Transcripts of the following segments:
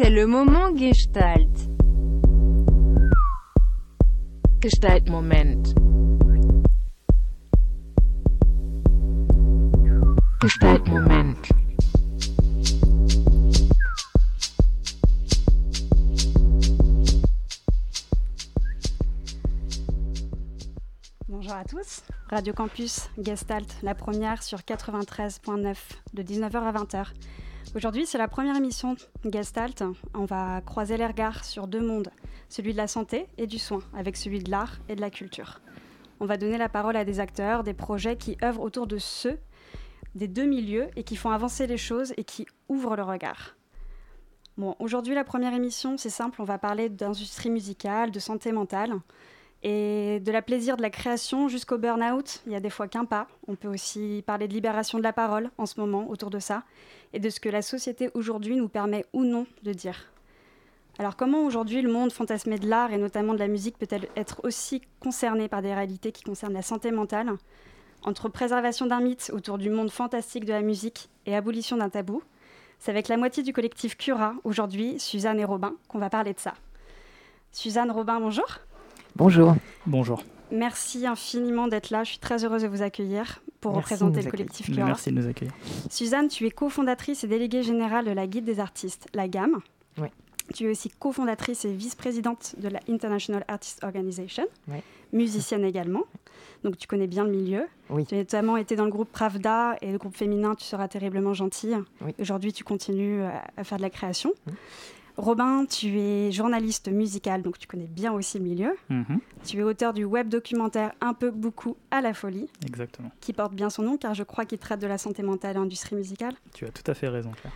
C'est le moment Gestalt. Gestalt Moment. Gestalt Moment. Bonjour à tous. Radio Campus Gestalt, la première sur 93.9 de 19h à 20h. Aujourd'hui, c'est la première émission Gestalt. On va croiser les regards sur deux mondes, celui de la santé et du soin, avec celui de l'art et de la culture. On va donner la parole à des acteurs, des projets qui œuvrent autour de ceux des deux milieux et qui font avancer les choses et qui ouvrent le regard. Bon, aujourd'hui, la première émission, c'est simple, on va parler d'industrie musicale, de santé mentale et de la plaisir de la création jusqu'au burn-out. Il y a des fois qu'un pas. On peut aussi parler de libération de la parole en ce moment autour de ça et de ce que la société aujourd'hui nous permet ou non de dire. Alors comment aujourd'hui le monde fantasmé de l'art et notamment de la musique peut-elle être aussi concerné par des réalités qui concernent la santé mentale? Entre préservation d'un mythe autour du monde fantastique de la musique et abolition d'un tabou, c'est avec la moitié du collectif Cura, aujourd'hui Suzanne et Robin, qu'on va parler de ça. Suzanne, Robin, bonjour. Bonjour. Bonjour. Merci infiniment d'être là. Je suis très heureuse de vous accueillir pour Merci représenter le collectif. Merci de nous accueillir. Suzanne, tu es cofondatrice et déléguée générale de la Guide des artistes, la GAM. Oui. Tu es aussi cofondatrice et vice-présidente de la International Artist Organization, Oui. musicienne également. Donc tu connais bien le milieu. Oui. Tu as notamment été dans le groupe Pravda et le groupe féminin Tu seras terriblement gentille. Oui. Aujourd'hui, tu continues à, à faire de la création. Robin, tu es journaliste musical, donc tu connais bien aussi le milieu. Mhm, Tu es auteur du web documentaire Un peu, beaucoup à la folie, Exactement. qui porte bien son nom car je crois qu'il traite de la santé mentale et l'industrie musicale. Tu as tout à fait raison, Claire.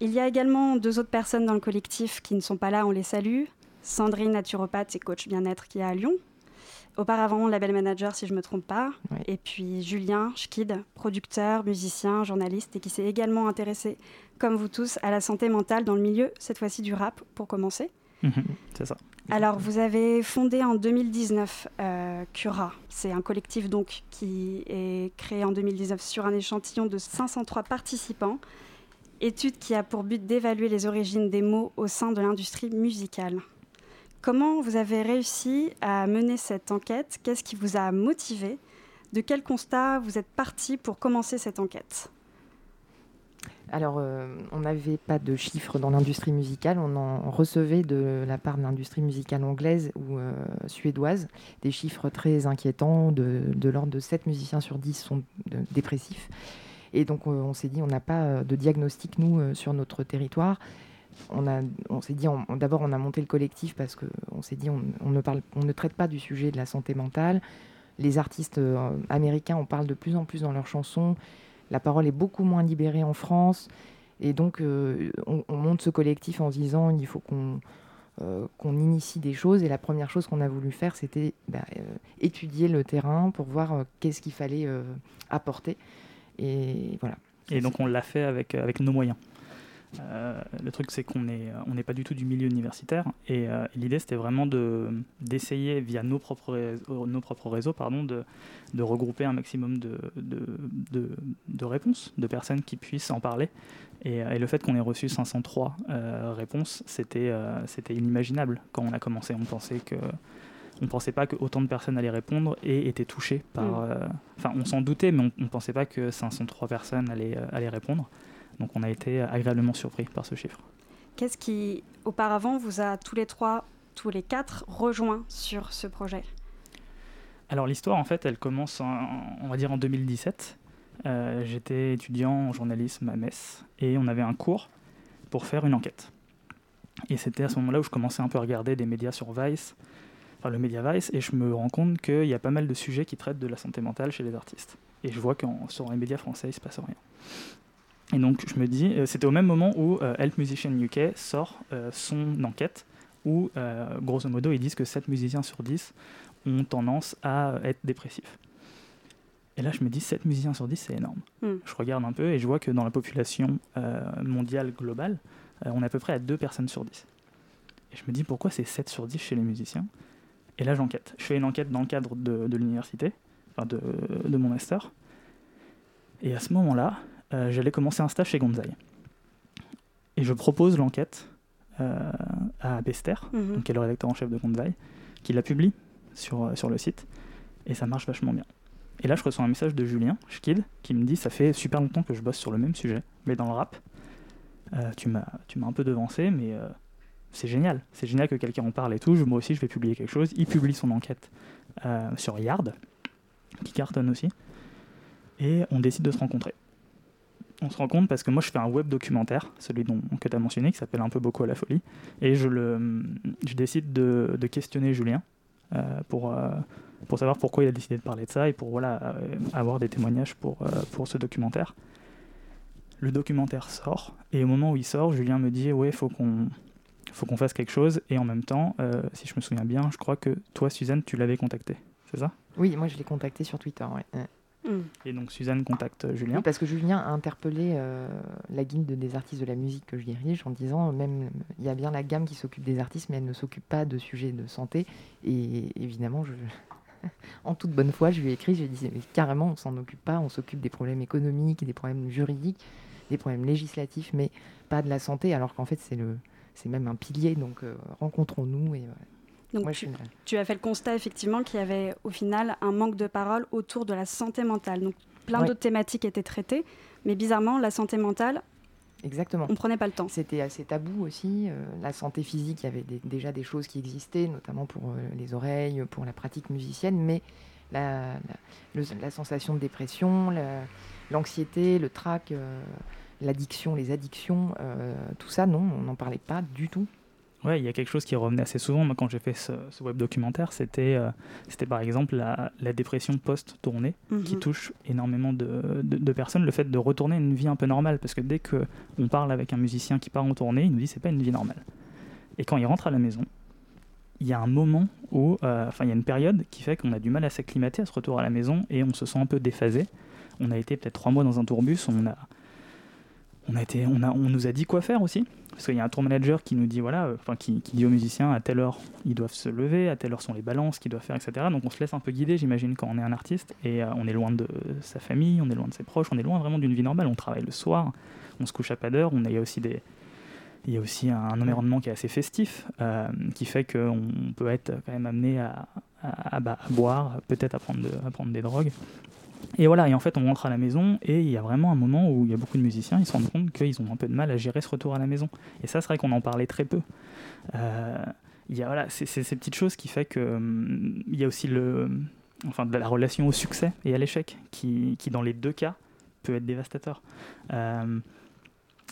Il y a également deux autres personnes dans le collectif qui ne sont pas là, on les salue. Sandrine, naturopathe et coach bien-être qui est à Lyon. Auparavant, label manager si je ne me trompe pas. Oui. Et puis Julien Schkid, producteur, musicien, journaliste et qui s'est également intéressé, comme vous tous, à la santé mentale dans le milieu, cette fois-ci du rap pour commencer. Mhm, C'est ça. Alors, vous avez fondé en 2019 euh, Cura. C'est un collectif donc qui est créé en 2019 sur un échantillon de 503 participants. Étude qui a pour but d'évaluer les origines des mots au sein de l'industrie musicale. Comment vous avez réussi à mener cette enquête? Qu'est-ce qui vous a motivé? De quel constat vous êtes parti pour commencer cette enquête? Alors, euh, on n'avait pas de chiffres dans l'industrie musicale. On en recevait de la part de l'industrie musicale anglaise ou euh, suédoise des chiffres très inquiétants. De, l'ordre de 7 musiciens sur 10 sont de- dépressifs. Et donc, euh, on s'est dit, on n'a pas euh, de diagnostic, nous, euh, sur notre territoire. On, a- on s'est dit, d'abord, on a monté le collectif parce qu'on s'est dit, on, ne parle, on ne traite pas du sujet de la santé mentale. Les artistes euh, américains en parlent de plus en plus dans leurs chansons. La parole est beaucoup moins libérée en France. Et donc, euh, on, on monte ce collectif en se disant il faut qu'on euh, qu'on initie des choses. Et la première chose qu'on a voulu faire, c'était bah, étudier le terrain pour voir qu'est-ce qu'il fallait apporter. Et voilà. Et donc on l'a fait avec nos moyens. Euh, le truc, c'est qu'on n'est on n'est pas du tout du milieu universitaire. Et, euh, l'idée, c'était vraiment de- d'essayer, via nos propres réseaux, nos propres réseaux pardon, de, de regrouper un maximum de, de, de- de réponses, de personnes qui puissent en parler. Et, euh, et le fait qu'on ait reçu 503 euh, réponses, c'était euh, c'était inimaginable quand on a commencé. On pensait que. On pensait pas que autant de personnes allaient répondre et étaient touchées par. Mm. euh, Enfin, on s'en doutait, mais on ne pensait pas que 503 personnes allaient, euh, allaient répondre. Donc on a été agréablement surpris par ce chiffre. Qu'est-ce qui, auparavant, vous a tous les trois, tous les quatre, rejoints sur ce projet? Alors l'histoire, en fait, elle commence, en- on va dire, en 2017. Euh, J'étais étudiant en journalisme à Metz et on avait un cours pour faire une enquête. Et c'était à ce moment-là où je commençais un peu à regarder des médias sur Vice, enfin le média Vice, et je me rends compte qu'il y a pas mal de sujets qui traitent de la santé mentale chez les artistes. Et je vois que sur les médias français, il se passe rien. Et donc je me dis, euh, c'était au même moment où euh, Help Musician UK sort euh, son enquête, où grosso modo ils disent que 7 musiciens sur 10 ont tendance à être dépressifs. Et là, je me dis, 7 musiciens sur 10, c'est énorme. Hmm. Je regarde un peu et je vois que dans la population euh, mondiale globale, euh, on est à peu près à 2 personnes sur 10. Et je me dis, pourquoi c'est 7 sur 10 chez les musiciens? Et là, j'enquête. Je fais une enquête dans le cadre de, de l'université, enfin de, de mon master. Et à ce moment-là, euh, j'allais commencer un stage chez Gonzaï. Et je propose l'enquête euh, à Bester, Mhm. qui est le rédacteur en chef de Vaille, qui la publie sur, euh, sur le site, et ça marche vachement bien. Et là, je reçois un message de Julien Schkid qui me dit Ça fait super longtemps que je bosse sur le même sujet, mais dans le rap. Euh, tu m'as tu m'as un peu devancé, mais euh, c'est génial. C'est génial que quelqu'un en parle et tout. Je- moi aussi, je vais publier quelque chose. Il publie son enquête euh, sur Yard, qui cartonne aussi. Et on décide de se rencontrer. On se rencontre parce que moi, je fais un web documentaire, celui dont, que tu as mentionné, qui s'appelle Un peu beaucoup à la folie. Et je, décide de, questionner Julien euh, pour, euh, pour savoir pourquoi il a décidé de parler de ça et pour voilà, euh, avoir des témoignages pour, ce documentaire. Le documentaire sort, et au moment où il sort, Julien me dit Ouais, faut qu'on faut qu'on fasse quelque chose. Et en même temps, si je me souviens bien, je crois que toi, Suzanne, tu l'avais contacté. C'est ça? Oui, moi je l'ai contacté sur Twitter. Mm. Et donc Suzanne contacte euh, Julien. Oui, parce que Julien a interpellé euh, la guilde des artistes de la musique que je dirige en disant même il y a bien la gamme qui s'occupe des artistes, mais elle ne s'occupe pas de sujets de santé. Et évidemment, en toute bonne foi, je lui ai écrit, je lui ai dit carrément, on s'en occupe pas, on s'occupe des problèmes économiques, des problèmes juridiques, des problèmes législatifs, mais pas de la santé, alors qu'en fait c'est le même un pilier, donc euh, rencontrons-nous et. Donc tu, as fait le constat effectivement qu'il y avait au final un manque de parole autour de la santé mentale. Donc plein d'autres thématiques étaient traitées, mais bizarrement la santé mentale, exactement. on prenait pas le temps. C'était assez tabou aussi. euh, la santé physique, il y avait des- déjà des choses qui existaient, notamment pour euh, les oreilles, pour la pratique musicienne, mais la, la- le- la sensation de dépression, la- l'anxiété, le trac, euh, l'addiction, les addictions, tout ça, non, on n'en parlait pas du tout. Ouais, il y a quelque chose qui revenait assez souvent. Moi, quand j'ai fait ce, ce web documentaire, c'était euh, c'était par exemple la, la dépression post-tournée qui Mhm. touche énormément de, de- de personnes. Le fait de retourner à une vie un peu normale, parce que dès que on parle avec un musicien qui part en tournée, il nous dit c'est pas une vie normale. Et quand il rentre à la maison, il y a un moment où, euh, enfin, il y a une période qui fait qu'on a du mal à s'acclimater à ce retour à la maison et on se sent un peu déphasé. On a été peut-être trois mois dans un tourbus, on a, on a été, on a, on nous a dit quoi faire aussi, parce qu'il y a un tour manager qui nous dit voilà, euh, enfin, qui, dit aux musiciens à telle heure ils doivent se lever, à telle heure sont les balances qu'ils doivent faire, etc. Donc on se laisse un peu guider, j'imagine, quand on est un artiste et euh, on est loin de sa famille, on est loin de ses proches, on est loin vraiment d'une vie normale. On travaille le soir, on se couche à pas d'heure, on a, il y a aussi des il y a aussi un environnement qui est assez festif, euh, qui fait qu'on peut être quand même amené à, bah, boire, peut-être à à prendre des drogues. Et voilà, et en fait, on rentre à la maison et il y a vraiment un moment où il y a beaucoup de musiciens, ils se rendent compte qu'ils ont un peu de mal à gérer ce retour à la maison. Et ça, c'est vrai qu'on en parlait très peu. Euh, il y a voilà, c'est ces petites choses qui fait que hum, il y a aussi le, enfin, la relation au succès et à l'échec, qui, qui dans les deux cas peut être dévastateur. Euh,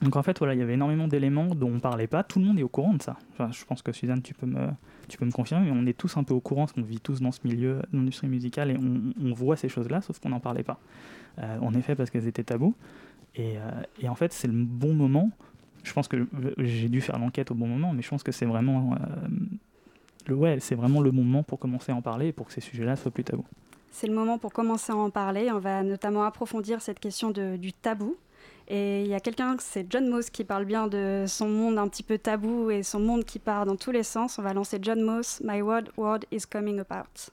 donc en fait, voilà, il y avait énormément d'éléments dont on parlait pas. Tout le monde est au courant de ça. Je pense que Suzanne, tu peux me, tu peux me confirmer, mais on est tous un peu au courant, parce qu'on vit tous dans ce milieu, dans l'industrie musicale, et on, voit ces choses-là, sauf qu'on n'en parlait pas. Euh, en effet, parce qu'elles étaient tabous. Et, euh, et en fait, c'est le bon moment. Je pense que j'ai dû faire l'enquête au bon moment, mais je pense que c'est vraiment, euh, le, ouais, vraiment le moment pour commencer à en parler et pour que ces sujets-là soient plus tabous. C'est le moment pour commencer à en parler. On va notamment approfondir cette question du tabou. Et il y a quelqu'un, c'est John Moss, qui parle bien de son monde un petit peu tabou et son monde qui part dans tous les sens. On va lancer John Moss, My World World is Coming Apart.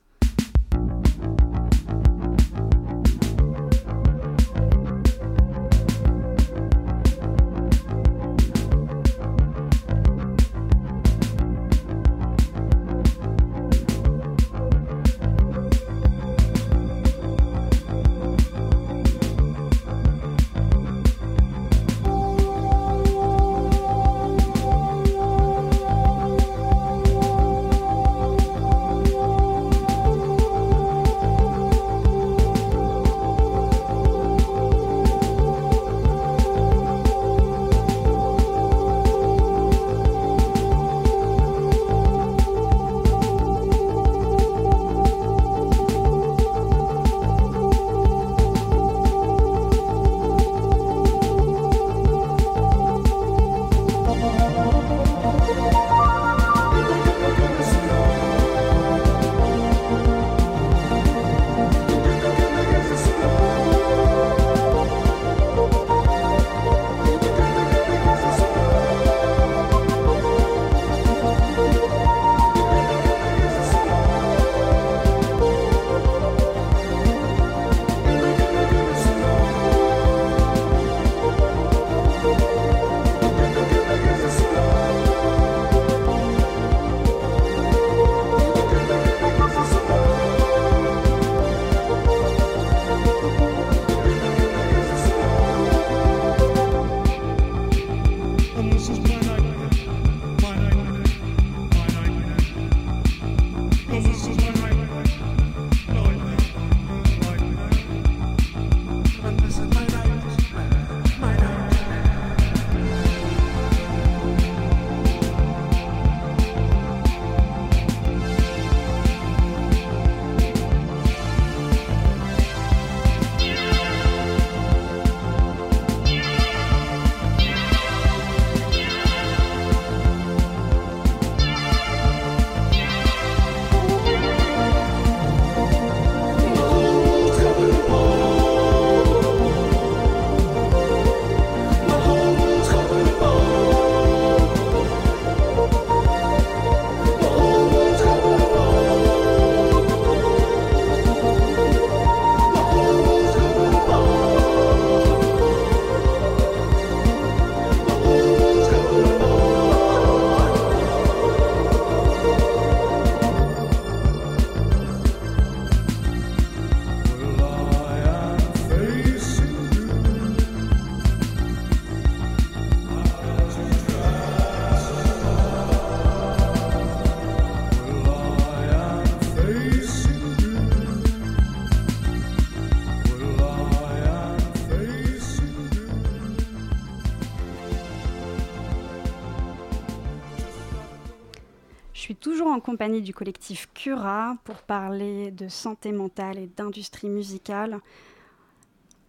En compagnie du collectif Cura pour parler de santé mentale et d'industrie musicale.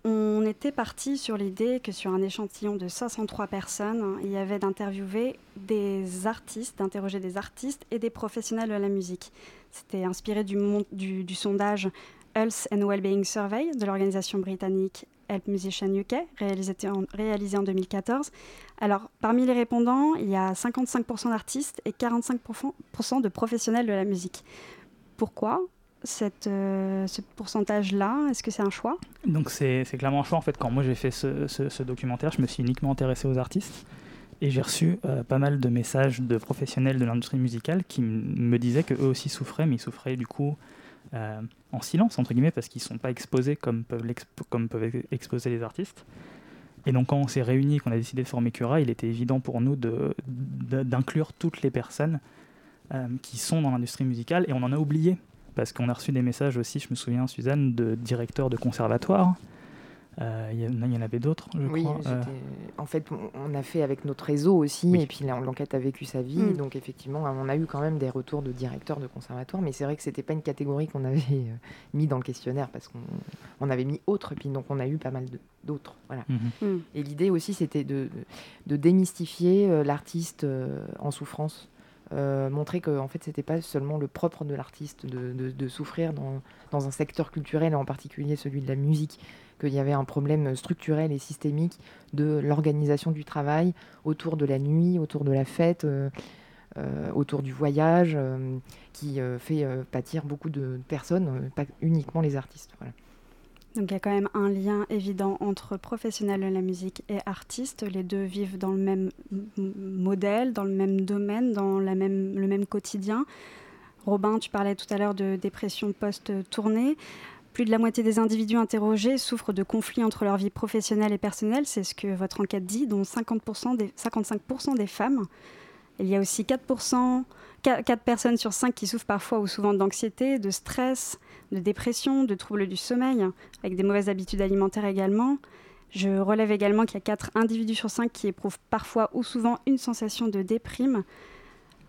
On était parti sur l'idée que sur un échantillon de 503 personnes, il y avait d'interviewer des artistes, d'interroger des artistes et des professionnels de la musique. C'était inspiré du, du, du sondage Health and Wellbeing Survey de l'organisation britannique Help Musician UK, réalisé en, réalisé en 2014. Alors, parmi les répondants, il y a 55% d'artistes et 45% de professionnels de la musique. Pourquoi euh, ce pourcentage-là? Est-ce que c'est un choix? Donc c'est clairement un choix. En fait, quand moi j'ai fait ce, documentaire, je me suis uniquement intéressé aux artistes. Et j'ai reçu euh, pas mal de messages de professionnels de l'industrie musicale qui me disaient qu'eux aussi souffraient, mais ils souffraient du coup euh, en silence, entre guillemets, parce qu'ils ne sont pas exposés comme peuvent, exposer les artistes. Et donc quand on s'est réunis, qu'on a décidé de former Cura, il était évident pour nous d'inclure toutes les personnes euh, qui sont dans l'industrie musicale, et on en a oublié parce qu'on a reçu des messages aussi, je me souviens, Suzanne, de directeurs de conservatoires. Euh, il, y en, avait d'autres, je oui, crois. Euh. En fait, on a fait avec notre réseau aussi, oui. et puis l'enquête a vécu sa vie. Mm. Donc, effectivement, on a eu quand même des retours de directeurs de conservatoires, mais c'est vrai que c'était pas une catégorie qu'on avait euh, mis dans le questionnaire parce qu'on on avait mis autre, et puis donc on a eu pas mal d'autres. Voilà. Mm -hmm. mm. Et l'idée aussi, c'était de, de, démystifier l'artiste en souffrance. Euh, montrer que en fait c'était pas seulement le propre de l'artiste de, de, de, souffrir dans, dans, un secteur culturel et en particulier celui de la musique qu'il y avait un problème structurel et systémique de l'organisation du travail autour de la nuit autour de la fête euh, euh, autour du voyage euh, qui fait pâtir beaucoup de personnes pas uniquement les artistes. Donc il y a quand même un lien évident entre professionnels de la musique et artistes. Les deux vivent dans le même modèle, dans le même domaine, dans le même quotidien. Robin, tu parlais tout à l'heure de dépression post-tournée. Plus de la moitié des individus interrogés souffrent de conflits entre leur vie professionnelle et personnelle, c'est ce que votre enquête dit, dont 50% des, 55% des femmes. Il y a aussi 4%, 4 personnes sur 5 qui souffrent parfois ou souvent d'anxiété, de stress, de dépression, de troubles du sommeil, avec des mauvaises habitudes alimentaires également. Je relève également qu'il y a 4 individus sur 5 qui éprouvent parfois ou souvent une sensation de déprime.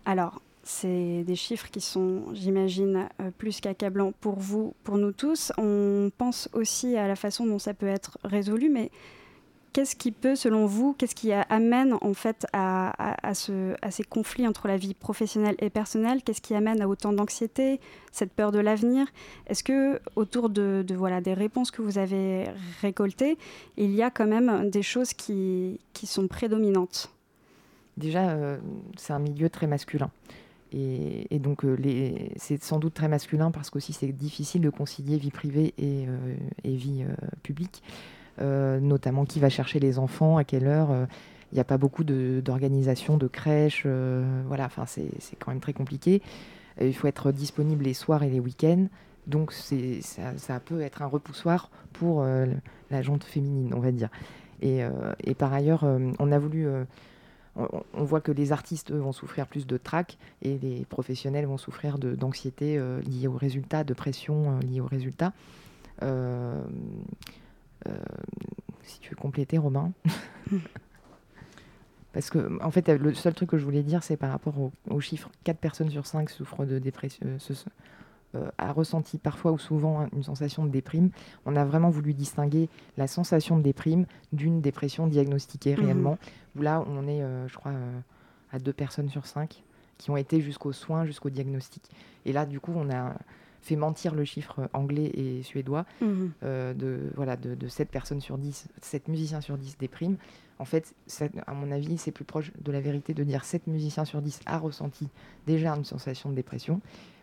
Alors, c'est des chiffres qui sont, j'imagine, euh, plus qu'accablants pour vous, pour nous tous. On pense aussi à la façon dont ça peut être résolu, mais qu'est-ce qui peut, selon vous, qu'est-ce qui amène en fait à, à, à, ce, à, ces conflits entre la vie professionnelle et personnelle? Qu'est-ce qui amène à autant d'anxiété, cette peur de l'avenir? Est-ce que autour de, voilà des réponses que vous avez récoltées, il y a quand même des choses qui, qui sont prédominantes? Déjà, euh, c'est un milieu très masculin. Et, donc, euh, c'est sans doute très masculin parce qu'aussi c'est difficile de concilier vie privée et, euh, vie euh, publique, notamment qui va chercher les enfants, à quelle heure. Il n'y a pas beaucoup d'organisation de, de crèches. voilà, enfin, c'est quand même très compliqué. il faut être disponible les soirs et les week-ends. Donc, ça, peut être un repoussoir pour la jante féminine, on va dire. Et par ailleurs, on a voulu on, voit que les artistes eux, vont souffrir plus de trac et les professionnels vont souffrir d'anxiété euh, liée aux résultats, de pression euh, liée aux résultats. Euh, si tu veux compléter, Romain. Parce que, en fait, le seul truc que je voulais dire, c'est par rapport aux au chiffres 4 personnes sur 5 souffrent de dépression, a ressenti parfois ou souvent une sensation de déprime, on a vraiment voulu distinguer la sensation de déprime d'une dépression diagnostiquée mmh. réellement, où là on est, euh, je crois, euh, à deux personnes sur cinq qui ont été jusqu'aux soins, jusqu'au diagnostic. Et là, du coup, on a fait mentir le chiffre anglais et suédois mmh. euh, de, voilà, de, de 7 personnes sur 10, 7 musiciens sur 10 dépriment. En fait, à mon avis, c'est plus proche de la vérité de dire 7 musiciens sur 10 a ressenti déjà une sensation de dépression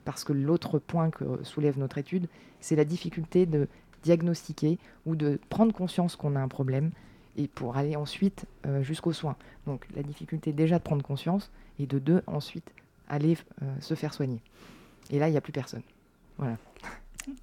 parce que l'autre point que soulève notre étude, c'est la difficulté de diagnostiquer ou de prendre conscience qu'on a un problème et pour aller ensuite euh, jusqu'aux soins. Donc la difficulté déjà de prendre conscience et de deux, ensuite aller euh, se faire soigner. Et là, il n'y a plus personne. Voilà.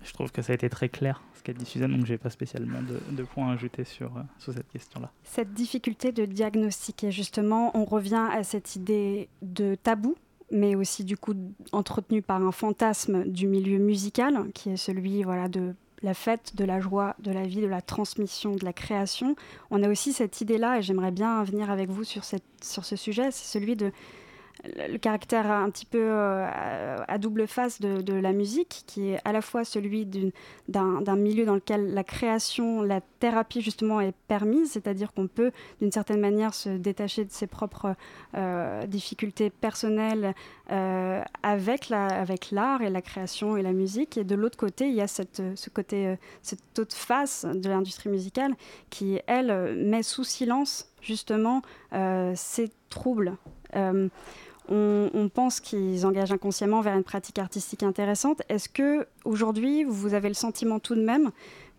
Je trouve que ça a été très clair ce qu'a dit Suzanne, donc je n'ai pas spécialement de, de, points à ajouter sur, euh, sur cette question-là. Cette difficulté de diagnostiquer, justement, on revient à cette idée de tabou mais aussi du coup entretenu par un fantasme du milieu musical, qui est celui voilà, de la fête, de la joie, de la vie, de la transmission, de la création. On a aussi cette idée-là, et j'aimerais bien venir avec vous sur, cette, sur ce sujet, c'est celui de le caractère un petit peu euh, à, double face de, la musique, qui est à la fois celui d'un milieu dans lequel la création, la thérapie justement est permise, c'est-à-dire qu'on peut d'une certaine manière se détacher de ses propres euh, difficultés personnelles euh, avec l'art et la création et la musique. Et de l'autre côté, il y a cette, ce côté, cette autre face de l'industrie musicale qui, elle, met sous silence justement ces troubles. On, pense qu'ils engagent inconsciemment vers une pratique artistique intéressante. Est-ce que aujourd'hui, vous avez le sentiment tout de même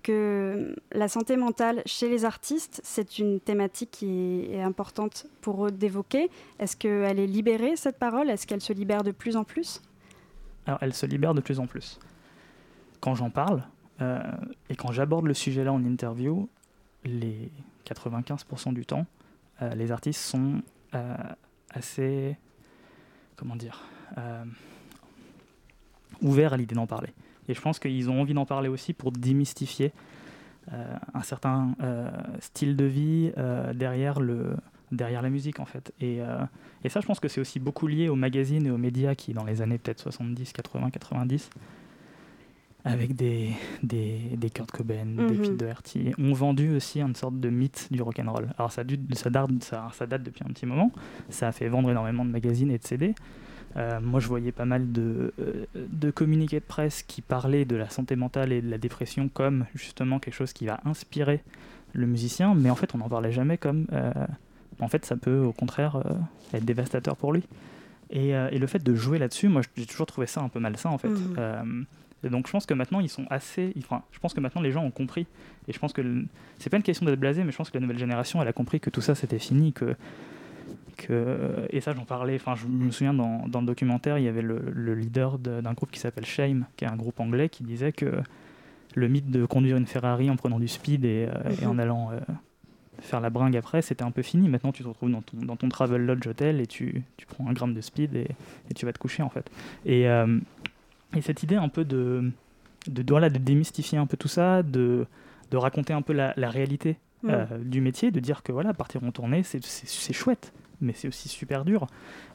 que la santé mentale chez les artistes, c'est une thématique qui est importante pour eux d'évoquer? Est-ce qu'elle est libérée, cette parole? Est-ce qu'elle se libère de plus en plus? Alors, elle se libère de plus en plus. Quand j'en parle, euh, et quand j'aborde le sujet-là en interview, les 95% du temps, euh, les artistes sont euh, assez comment dire, euh, ouvert à l'idée d'en parler. Et je pense qu'ils ont envie d'en parler aussi pour démystifier euh, un certain euh, style de vie derrière, le, derrière la musique en fait. Et, et ça, je pense que c'est aussi beaucoup lié aux magazines et aux médias qui, dans les années peut-être 70, 80, 90, avec des, des, des Kurt Cobain, des mhm. Pete Doherty, ont vendu aussi une sorte de mythe du rock'n'roll. Alors ça, ça, date, ça, ça, date depuis un petit moment, ça a fait vendre énormément de magazines et de CD. Euh, moi, je voyais pas mal de, euh, de communiqués de presse qui parlaient de la santé mentale et de la dépression comme justement quelque chose qui va inspirer le musicien, mais en fait, on n'en parlait jamais comme. Euh, en fait, ça peut au contraire être dévastateur pour lui. Et, et, le fait de jouer là-dessus, moi, j'ai toujours trouvé ça un peu malsain en fait. Donc je pense que maintenant ils sont assez. Enfin, je pense que maintenant les gens ont compris. Et je pense que c'est pas une question d'être blasé, mais je pense que la nouvelle génération elle a compris que tout ça c'était fini, que que et ça j'en parlais. Enfin, je me souviens dans, dans, le documentaire il y avait le, leader d'un groupe qui s'appelle Shame, qui est un groupe anglais, qui disait que le mythe de conduire une Ferrari en prenant du speed et, euh, en allant euh, faire la bringue après, c'était un peu fini. Maintenant, tu te retrouves dans ton, dans ton travel lodge hotel et tu, tu, prends un gramme de speed et, et, tu vas te coucher en fait. Et, euh, et cette idée un peu de, de, de, de démystifier un peu tout ça, de, de raconter un peu la, la réalité mm. euh, du métier, de dire que voilà, partir en tournée, c'est chouette, mais c'est aussi super dur.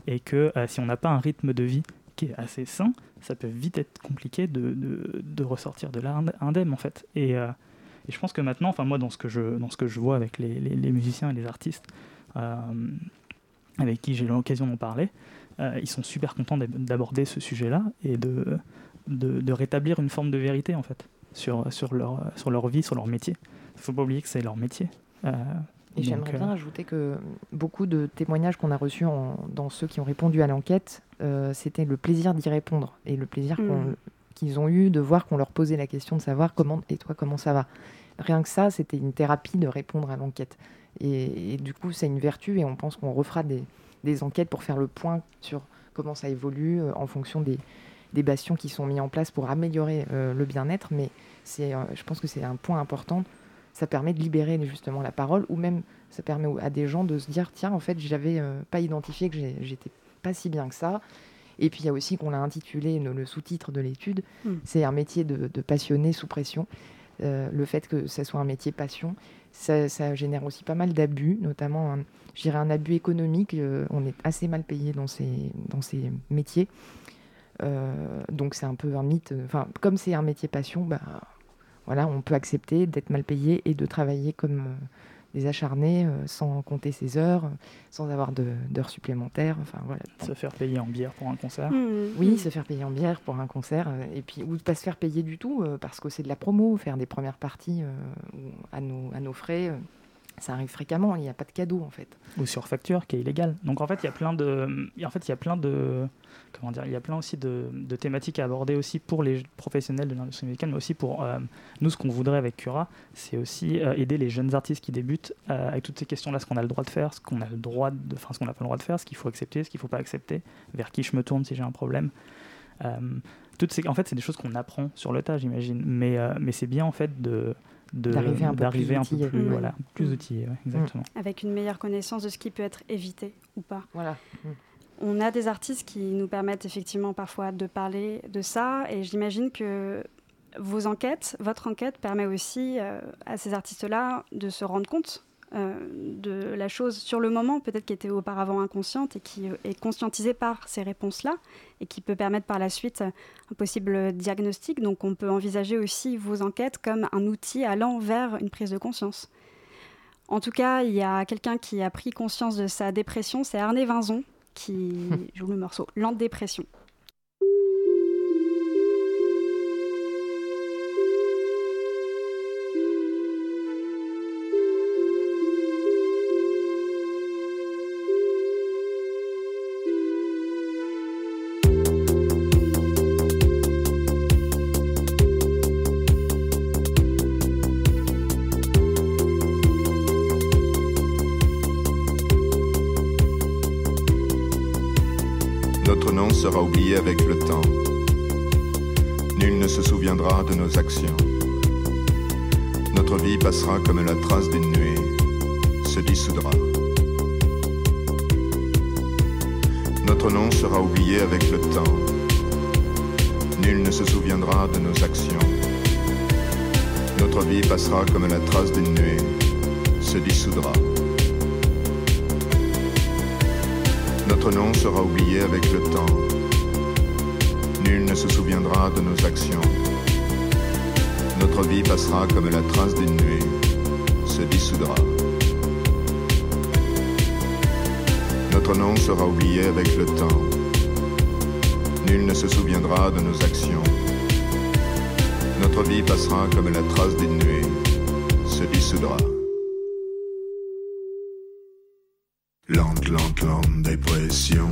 Et que euh, si on n'a pas un rythme de vie qui est assez sain, ça peut vite être compliqué de, de, de ressortir de là indemne en fait. Et, euh, et, je pense que maintenant, enfin moi dans ce que je, dans ce que je vois avec les, les, les musiciens et les artistes avec qui j'ai l'occasion d'en parler, euh, ils sont super contents d'aborder ce sujet-là et de, de, rétablir une forme de vérité en fait sur, sur, leur, sur leur vie, sur leur métier. Il ne faut pas oublier que c'est leur métier. Euh, et j'aimerais bien euh, ajouter que beaucoup de témoignages qu'on a reçus dans ceux qui ont répondu à l'enquête, c'était le plaisir d'y répondre et le plaisir hmm. qu'ils ont eu de voir qu'on leur posait la question de savoir comment et toi comment ça va. Rien que ça, c'était une thérapie de répondre à l'enquête. et, du coup, c'est une vertu et on pense qu'on refera des, des enquêtes pour faire le point sur comment ça évolue euh, en fonction des, des, bastions qui sont mis en place pour améliorer euh, le bien-être. Mais c'est, euh, je pense que c'est un point important. Ça permet de libérer justement la parole ou même ça permet à des gens de se dire tiens, en fait, j'avais pas identifié que j'étais pas si bien que ça. Et puis il y a aussi qu'on l'a intitulé le, sous-titre de l'étude, hmm. c'est un métier de, passionné sous pression. le fait que ça soit un métier passion, ça, génère aussi pas mal d'abus, notamment dirais, un abus économique. Euh, on est assez mal payé dans ces, dans ces métiers. Euh, donc c'est un peu un mythe. Enfin, comme c'est un métier passion, bah, voilà, on peut accepter d'être mal payé et de travailler comme euh, des acharnés sans compter ses heures, sans avoir d'heures supplémentaires. Enfin, voilà. Se faire payer en bière pour un concert. Mmh. oui, se faire payer en bière pour un concert. et puis, ou ne pas se faire payer du tout parce que c'est de la promo, faire des premières parties à, nos, à nos frais. Ça arrive fréquemment, il n'y a pas de cadeau en fait. Ou sur facture qui est illégal. Donc en fait, il y a plein de, en fait, il y a plein de, comment dire, il y a plein aussi de, thématiques à aborder aussi pour les professionnels de l'industrie musicale, mais aussi pour euh, nous, ce qu'on voudrait avec Cura, c'est aussi euh, aider les jeunes artistes qui débutent euh, avec toutes ces questions-là, ce qu'on a le droit de faire, ce qu'on a le droit de, enfin, ce qu'on n'a pas le droit de faire, ce qu'il faut accepter, ce qu'il ne faut pas accepter, vers qui je me tourne si j'ai un problème. toutes ces, en fait, c'est des choses qu'on apprend sur le tas, j'imagine. Mais, mais c'est bien en fait de d'arriver un peu plus, un peu plus, voilà, plus mm. outillé. exactement. Avec une meilleure connaissance de ce qui peut être évité ou pas. Voilà. Mm. On a des artistes qui nous permettent effectivement parfois de parler de ça, et j'imagine que vos enquêtes, votre enquête permet aussi euh, à ces artistes-là de se rendre compte de la chose sur le moment, peut-être qui était auparavant inconsciente et qui est conscientisée par ces réponses-là et qui peut permettre par la suite un possible diagnostic. Donc on peut envisager aussi vos enquêtes comme un outil allant vers une prise de conscience. En tout cas, il y a quelqu'un qui a pris conscience de sa dépression, c'est Arné Vinzon qui joue le morceau Lente dépression. De nos actions. Notre vie passera comme la trace d'une nuée, se dissoudra. Notre nom sera oublié avec le temps. Nul ne se souviendra de nos actions. Notre vie passera comme la trace d'une nuée, se dissoudra. Notre nom sera oublié avec le temps. Nul ne se souviendra de nos actions. Notre vie passera comme la trace d'une nuée, se dissoudra. Notre nom sera oublié avec le temps. Nul ne se souviendra de nos actions. Notre vie passera comme la trace d'une nuée, se dissoudra. Lente, lente, lente dépression.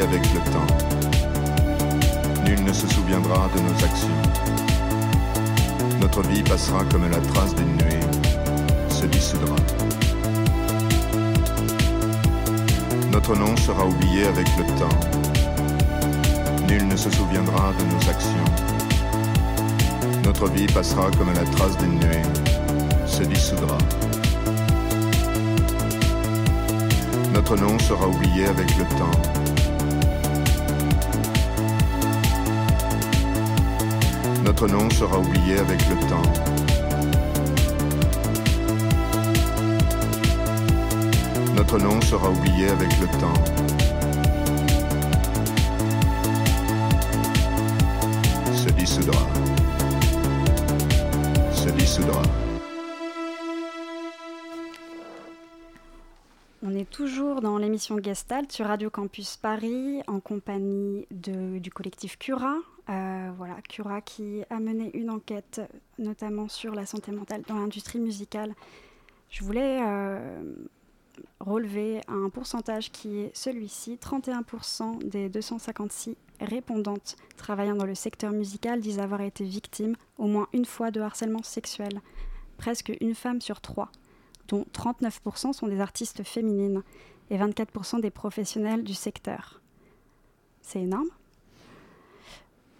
Avec le temps. Nul ne se souviendra de nos actions. Notre vie passera comme la trace d'une nuée, se dissoudra. Notre nom sera oublié avec le temps. Nul ne se souviendra de nos actions. Notre vie passera comme la trace d'une nuée, se dissoudra. Notre nom sera oublié avec le temps. Notre nom sera oublié avec le temps. Notre nom sera oublié avec le temps. Se dissoudra. Se dissoudra. On est toujours dans l'émission Gestalt sur Radio Campus Paris en compagnie du collectif Cura. Euh, voilà, Cura qui a mené une enquête notamment sur la santé mentale dans l'industrie musicale. Je voulais euh, relever un pourcentage qui est celui-ci. 31% des 256 répondantes travaillant dans le secteur musical disent avoir été victimes au moins une fois de harcèlement sexuel. Presque une femme sur trois dont 39% sont des artistes féminines et 24% des professionnels du secteur. C'est énorme.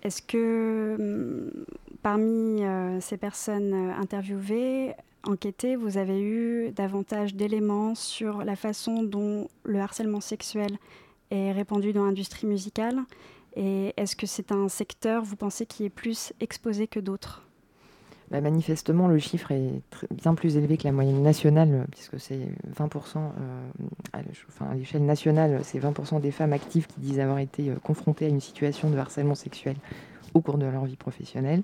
Est-ce que hum, parmi euh, ces personnes euh, interviewées, enquêtées, vous avez eu davantage d'éléments sur la façon dont le harcèlement sexuel est répandu dans l'industrie musicale? Et est-ce que c'est un secteur, vous pensez, qui est plus exposé que d'autres? Bah, manifestement, le chiffre est bien plus élevé que la moyenne nationale, euh, puisque c'est 20%, euh, à l'échelle nationale, c'est 20% des femmes actives qui disent avoir été euh, confrontées à une situation de harcèlement sexuel au cours de leur vie professionnelle.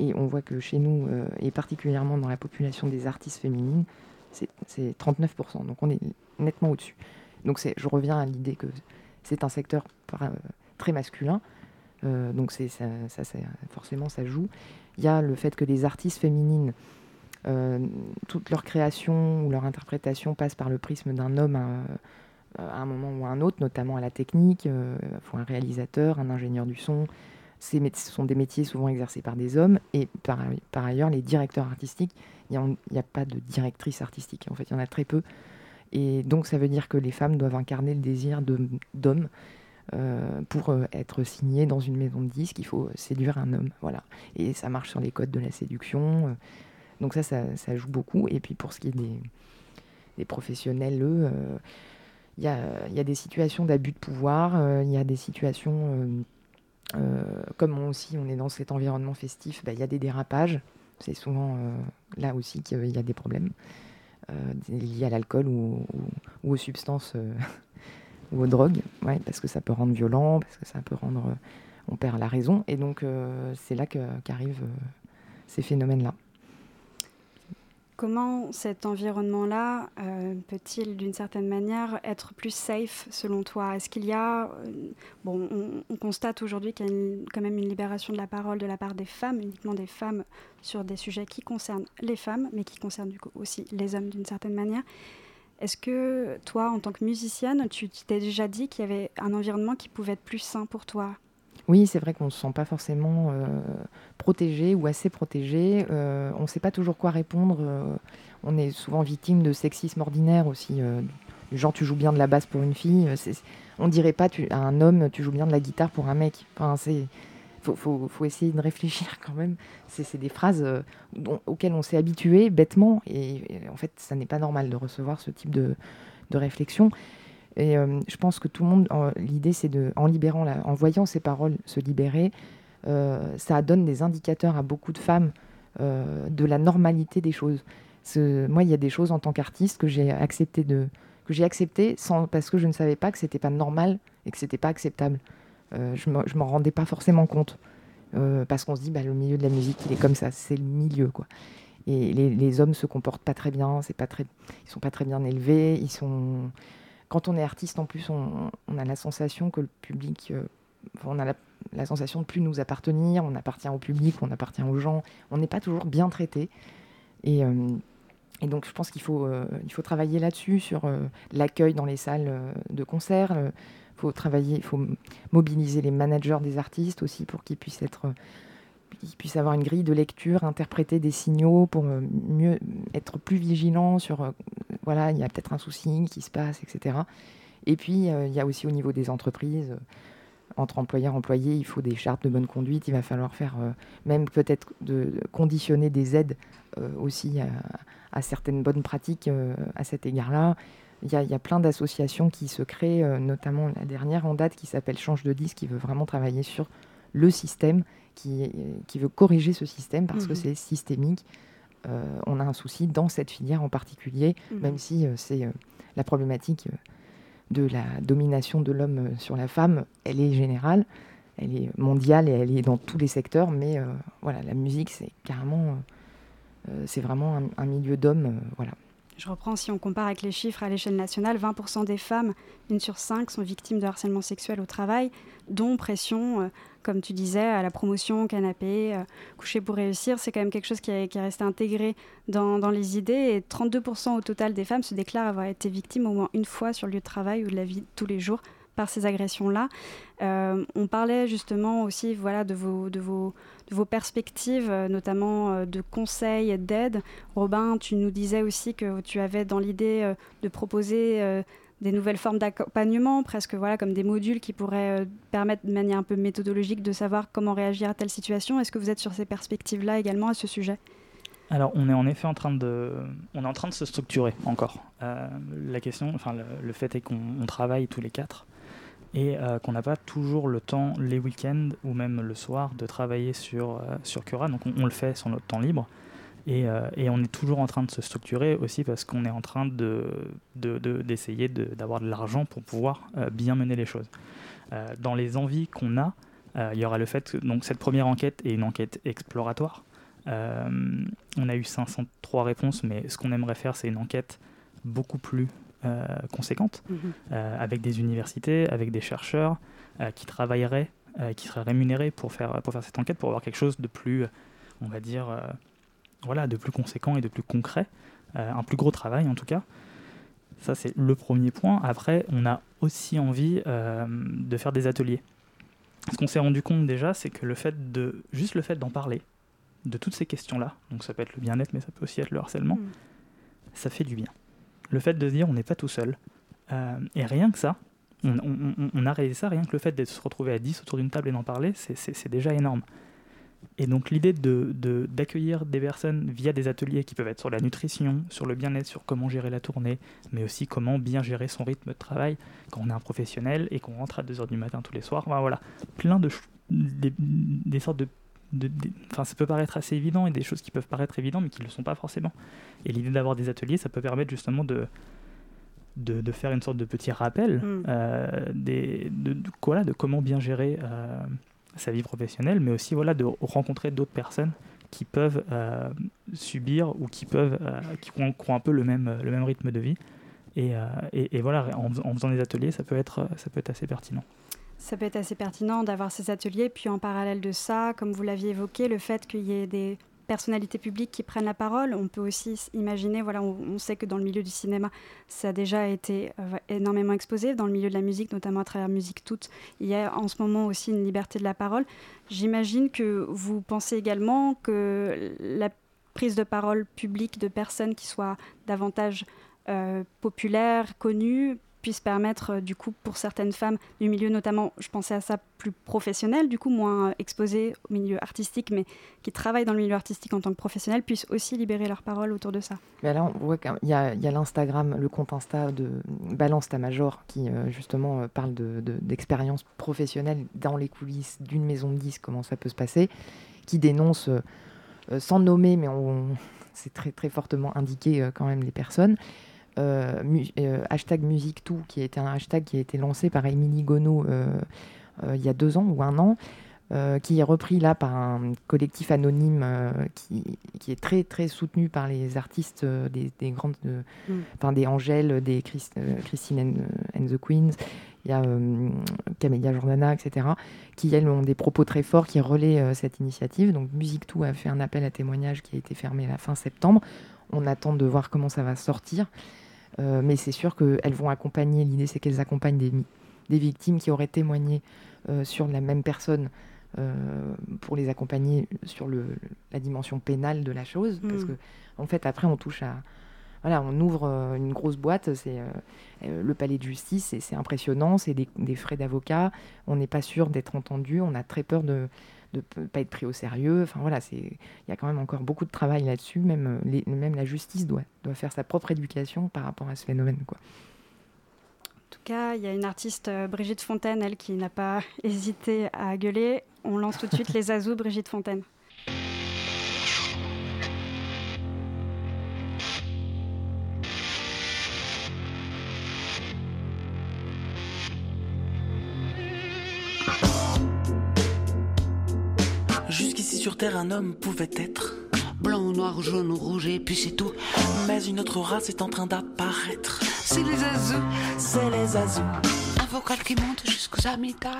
Et on voit que chez nous, et particulièrement dans la population des artistes féminines, c'est c'est 39%. Donc on est nettement au-dessus. Donc je reviens à l'idée que c'est un secteur très masculin. Euh, donc forcément, ça joue. Il y a le fait que les artistes féminines, euh, toute leur création ou leur interprétation passe par le prisme d'un homme à, à un moment ou à un autre, notamment à la technique. euh, un réalisateur, un ingénieur du son. Ce sont des métiers souvent exercés par des hommes. Et par, ailleurs, les directeurs artistiques, il n'y a, pas de directrice artistique. En fait, il y en a très peu. Et donc, ça veut dire que les femmes doivent incarner le désir de- d'homme. Euh, pour euh, être signées dans une maison de disques, il faut séduire un homme. Voilà. Et ça marche sur les codes de la séduction. euh. Donc ça, ça, joue beaucoup. Et puis pour ce qui est des, professionnels, eux, il y, a, des situations d'abus de pouvoir, il y a des situations, comme on aussi on est dans cet environnement festif, bah, il y a des dérapages. C'est souvent là aussi qu'il y a des problèmes liés à l'alcool ou, aux substances aux drogues, parce que ça peut rendre violent, parce que ça peut rendre... euh, on perd la raison. Et donc euh, c'est là qu'arrivent euh, ces phénomènes-là. Comment cet environnement-là peut-il, d'une certaine manière, être plus safe selon toi? Est-ce qu'il y a, bon, on, on constate aujourd'hui qu'il y a quand même une libération de la parole de la part des femmes, uniquement des femmes, sur des sujets qui concernent les femmes, mais qui concernent du coup aussi les hommes d'une certaine manière? Est-ce que toi, en tant que musicienne, tu t'es déjà dit qu'il y avait un environnement qui pouvait être plus sain pour toi? Oui, c'est vrai qu'on ne se sent pas forcément euh, protégé ou assez protégé. Euh, on ne sait pas toujours quoi répondre. euh, on est souvent victime de sexisme ordinaire aussi. genre, tu joues bien de la basse pour une fille. on dirait pas à un homme, tu joues bien de la guitare pour un mec. Enfin, c'est faut, faut, essayer de réfléchir quand même. C'est des phrases euh, auxquelles on s'est habitué bêtement. Et, en fait, ça n'est pas normal de recevoir ce type de, réflexion. Et euh, je pense que tout le monde, l'idée, c'est de, en libérant, en voyant ces paroles se libérer, euh, ça donne des indicateurs à beaucoup de femmes de la normalité des choses. Moi, il y a des choses en tant qu'artiste que j'ai accepté que j'ai accepté sans parce que je ne savais pas que c'était pas normal et que c'était pas acceptable. Euh, je je m'en rendais pas forcément compte Euh, parce qu'on se dit bah, le milieu de la musique il est comme ça, c'est le milieu quoi. Et les, les hommes se comportent pas très bien, c'est pas très, ils sont pas très bien élevés, ils sont quand on est artiste, en plus, on, a la sensation que le public, euh, on a la, sensation de plus nous appartenir, on appartient au public, on appartient aux gens, on n'est pas toujours bien traité. Et, donc, je pense qu'il faut, faut travailler là-dessus, sur l'accueil dans les salles de concert. Faut travailler, il faut mobiliser les managers des artistes aussi pour qu'ils puissent être, euh, qu'ils puissent avoir une grille de lecture, interpréter des signaux pour euh, mieux être plus vigilants sur euh, voilà, il y a peut-être un souci qui se passe, etc. Et puis, il y a aussi au niveau des entreprises, entre employeurs employés, il faut des chartes de bonne conduite, il va falloir faire, même peut-être de, conditionner des aides aussi à, certaines bonnes pratiques à cet égard-là. Il y, a, il y a plein d'associations qui se créent, euh, notamment la dernière en date qui s'appelle Change de disque, qui veut vraiment travailler sur le système qui, qui veut corriger ce système parce que Mhm. c'est systémique. Euh, on a un souci dans cette filière en particulier, Mhm. même si euh, c'est euh, la problématique de la domination de l'homme sur la femme, elle est générale, elle est mondiale et elle est dans tous les secteurs, mais voilà, la musique, c'est carrément, c'est vraiment un, un milieu d'hommes, voilà. Je reprends, si on compare avec les chiffres à l'échelle nationale, 20% des femmes, une sur cinq, sont victimes de harcèlement sexuel au travail, dont pression, euh, comme tu disais, à la promotion, canapé, euh, coucher pour réussir. C'est quand même quelque chose qui est, resté intégré dans, les idées. Et 32% au total des femmes se déclarent avoir été victimes au moins une fois sur le lieu de travail ou de la vie tous les jours par ces agressions-là. Euh, on parlait justement aussi voilà, de, vos, vos perspectives, euh, notamment euh, de conseils, d'aide. Robin, tu nous disais aussi que tu avais dans l'idée euh, de proposer des nouvelles formes d'accompagnement, presque voilà, comme des modules qui pourraient permettre de manière un peu méthodologique de savoir comment réagir à telle situation. Est-ce que vous êtes sur ces perspectives-là également à ce sujet? Alors, on est en effet en train de, on est en train de se structurer encore. La question, enfin, le, fait est qu'on on travaille tous les quatre et euh, qu'on n'a pas toujours le temps, les week-ends ou même le soir, de travailler sur, euh, sur Cura. Donc, on, le fait sur notre temps libre. Et, euh, et on est toujours en train de se structurer aussi parce qu'on est en train de, de- de- d'essayer de, d'avoir de l'argent pour pouvoir bien mener les choses. Dans les envies qu'on a, il y aura le fait que donc, cette première enquête est une enquête exploratoire. On a eu 503 réponses, mais ce qu'on aimerait faire, c'est une enquête beaucoup plus euh, conséquente, euh, avec des universités, avec des chercheurs euh, qui travailleraient, qui seraient rémunérés pour faire, pour faire cette enquête, pour avoir quelque chose de plus, on va dire, voilà, de plus conséquent et de plus concret, un plus gros travail en tout cas. Ça, c'est le premier point. Après, on a aussi envie euh, de faire des ateliers. Ce qu'on s'est rendu compte déjà, c'est que le fait de, juste le fait d'en parler, de toutes ces questions-là, donc ça peut être le bien-être, mais ça peut aussi être le harcèlement, Mm. ça fait du bien. Le fait de se dire on n'est pas tout seul. Euh, et rien que ça, on, on- a réalisé ça, rien que le fait de se retrouver à 10 autour d'une table et d'en parler, c'est- déjà énorme. Et donc l'idée d'accueillir de, d'accueillir des personnes via des ateliers qui peuvent être sur la nutrition, sur le bien-être, sur comment gérer la tournée, mais aussi comment bien gérer son rythme de travail quand on est un professionnel et qu'on rentre à 2h du matin tous les soirs. Voilà, plein de des, des sortes de... de- Enfin, ça peut paraître assez évident et des choses qui peuvent paraître évidentes mais qui ne le sont pas forcément. Et l'idée d'avoir des ateliers, ça peut permettre justement de, de, de faire une sorte de petit rappel Mm. euh, des, de, voilà, de comment bien gérer euh, sa vie professionnelle, mais aussi voilà, de rencontrer d'autres personnes qui peuvent euh, subir ou qui peuvent qui ont, qui ont un peu le même, le même rythme de vie. Et, et, et voilà, en, en faisant des ateliers, ça peut être, ça peut être assez pertinent. Ça peut être assez pertinent d'avoir ces ateliers. Puis en parallèle de ça, comme vous l'aviez évoqué, le fait qu'il y ait des personnalités publiques qui prennent la parole, on peut aussi imaginer, voilà, on, on sait que dans le milieu du cinéma, ça a déjà été euh, énormément exposé. Dans le milieu de la musique, notamment à travers Musique Toute, il y a en ce moment aussi une liberté de la parole. J'imagine que vous pensez également que la prise de parole publique de personnes qui soient davantage euh, populaires, connues, puisse permettre euh, du coup pour certaines femmes du milieu notamment, je pensais à ça plus professionnel, du coup moins euh, exposées au milieu artistique, mais qui travaillent dans le milieu artistique en tant que professionnels, puissent aussi libérer leur parole autour de ça. Mais là, on voit qu'il y a, a l'Instagram, le compte Insta de Balance ta Major, qui euh, justement parle de- de- d'expériences professionnelles dans les coulisses d'une maison de disques, comment ça peut se passer, qui dénonce, sans nommer, mais on, c'est très, très fortement indiqué quand même les personnes. Euh, mu- euh, hashtag musique tout, qui était un hashtag qui a été lancé par Émilie Gonod euh, il y a deux ans ou un an, euh, qui est repris là par un collectif anonyme euh, qui, qui est très très soutenu par les artistes euh, des, des grandes, Mm. enfin des Angèle, des Chris- Christine and, and the Queens, il y a Camélia Jordana, etc., qui elles ont des propos très forts qui relaient cette initiative. Donc Musique Tout a fait un appel à témoignage qui a été fermé à la fin septembre. On attend de voir comment ça va sortir. Euh, mais c'est sûr qu'elles vont accompagner, l'idée c'est qu'elles accompagnent des, des victimes qui auraient témoigné euh, sur la même personne euh, pour les accompagner sur le, la dimension pénale de la chose. Parce Mm. que, en fait, après, on touche à. Voilà, on ouvre une grosse boîte, c'est le palais de justice, et c'est impressionnant, c'est des, des frais d'avocat, on n'est pas sûr d'être entendu, on a très peur de ne pas être pris au sérieux. Enfin voilà, il y a quand même encore beaucoup de travail là-dessus. Même, euh, les- même la justice doit, doit faire sa propre éducation par rapport à ce phénomène. Quoi. tout cas, il y a une artiste, euh, Brigitte Fontaine, elle qui n'a pas hésité à gueuler. On lance tout de suite les azous, Brigitte Fontaine. Un homme pouvait être blanc ou noir, jaune ou rouge, et puis c'est tout. Mais une autre race est en train d'apparaître. C'est les azous, c'est les azous. Un vocal qui monte jusqu'aux amygdales.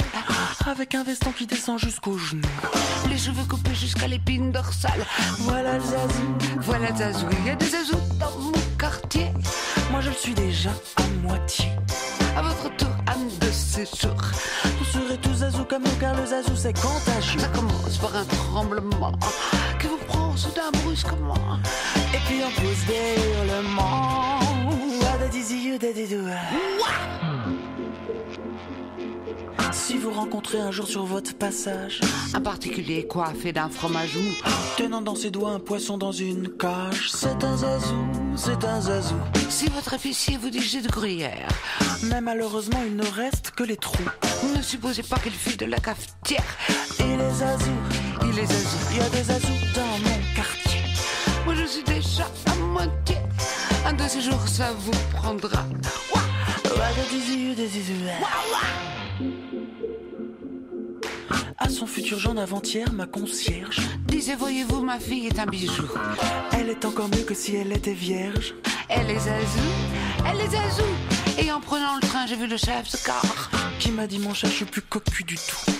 Avec un veston qui descend jusqu'aux genoux. Les cheveux coupés jusqu'à l'épine dorsale. Voilà zazou, voilà zazou. Il y a des azous dans mon quartier. Moi je le suis déjà à moitié. À votre tour, âme de séjour. Vous serez tous zazou comme nous, car le zazou c'est contagieux. Ça commence par un tremblement qui vous prend soudain brusquement. Et puis on pousse des hurlements. Ah, da, di, zi, da, di, dou. Si vous rencontrez un jour sur votre passage un particulier coiffé d'un fromage mou, tenant dans ses doigts un poisson dans une cage, c'est un zazou, c'est un zazou. Si votre épicier vous dit j'ai de gruyère, mais malheureusement il ne reste que les trous. Ne supposez pas qu'il fut de la cafetière. Et les azous, il les azous, il y a des azous dans mon quartier. Moi je suis déjà à moitié. Un de ces jours ça vous prendra. Ouah, ouah, di, dou. À son futur genre avant-hier, ma concierge disait Voyez-vous, ma fille est un bijou. Elle est encore mieux que si elle était vierge. Elle est azou, elle est azou. Et en prenant le train, j'ai vu le chef de car qui m'a dit Mon chat, je suis plus cocu du tout.